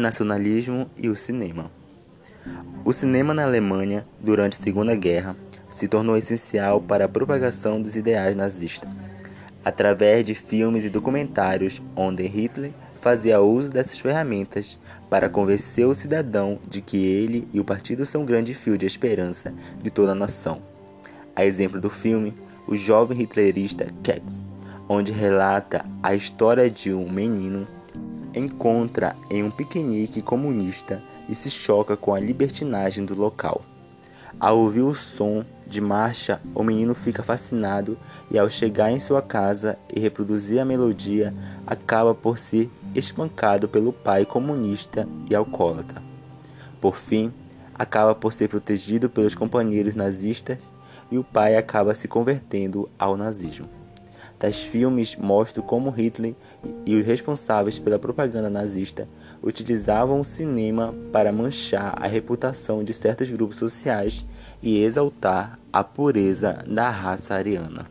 nacionalismo e o cinema. O cinema na Alemanha, durante a Segunda Guerra, se tornou essencial para a propagação dos ideais nazistas. Através de filmes e documentários onde Hitler fazia uso dessas ferramentas para convencer o cidadão de que ele e o partido são um grande fio de esperança de toda a nação. A exemplo do filme O Jovem Hitlerista Kex, onde relata a história de um menino encontra em um piquenique comunista e se choca com a libertinagem do local. Ao ouvir o som de marcha, o menino fica fascinado e, ao chegar em sua casa e reproduzir a melodia, acaba por ser espancado pelo pai comunista e alcoólatra. Por fim, acaba por ser protegido pelos companheiros nazistas e o pai acaba se convertendo ao nazismo. Tais filmes mostram como Hitler e os responsáveis pela propaganda nazista utilizavam o cinema para manchar a reputação de certos grupos sociais e exaltar a pureza da raça ariana.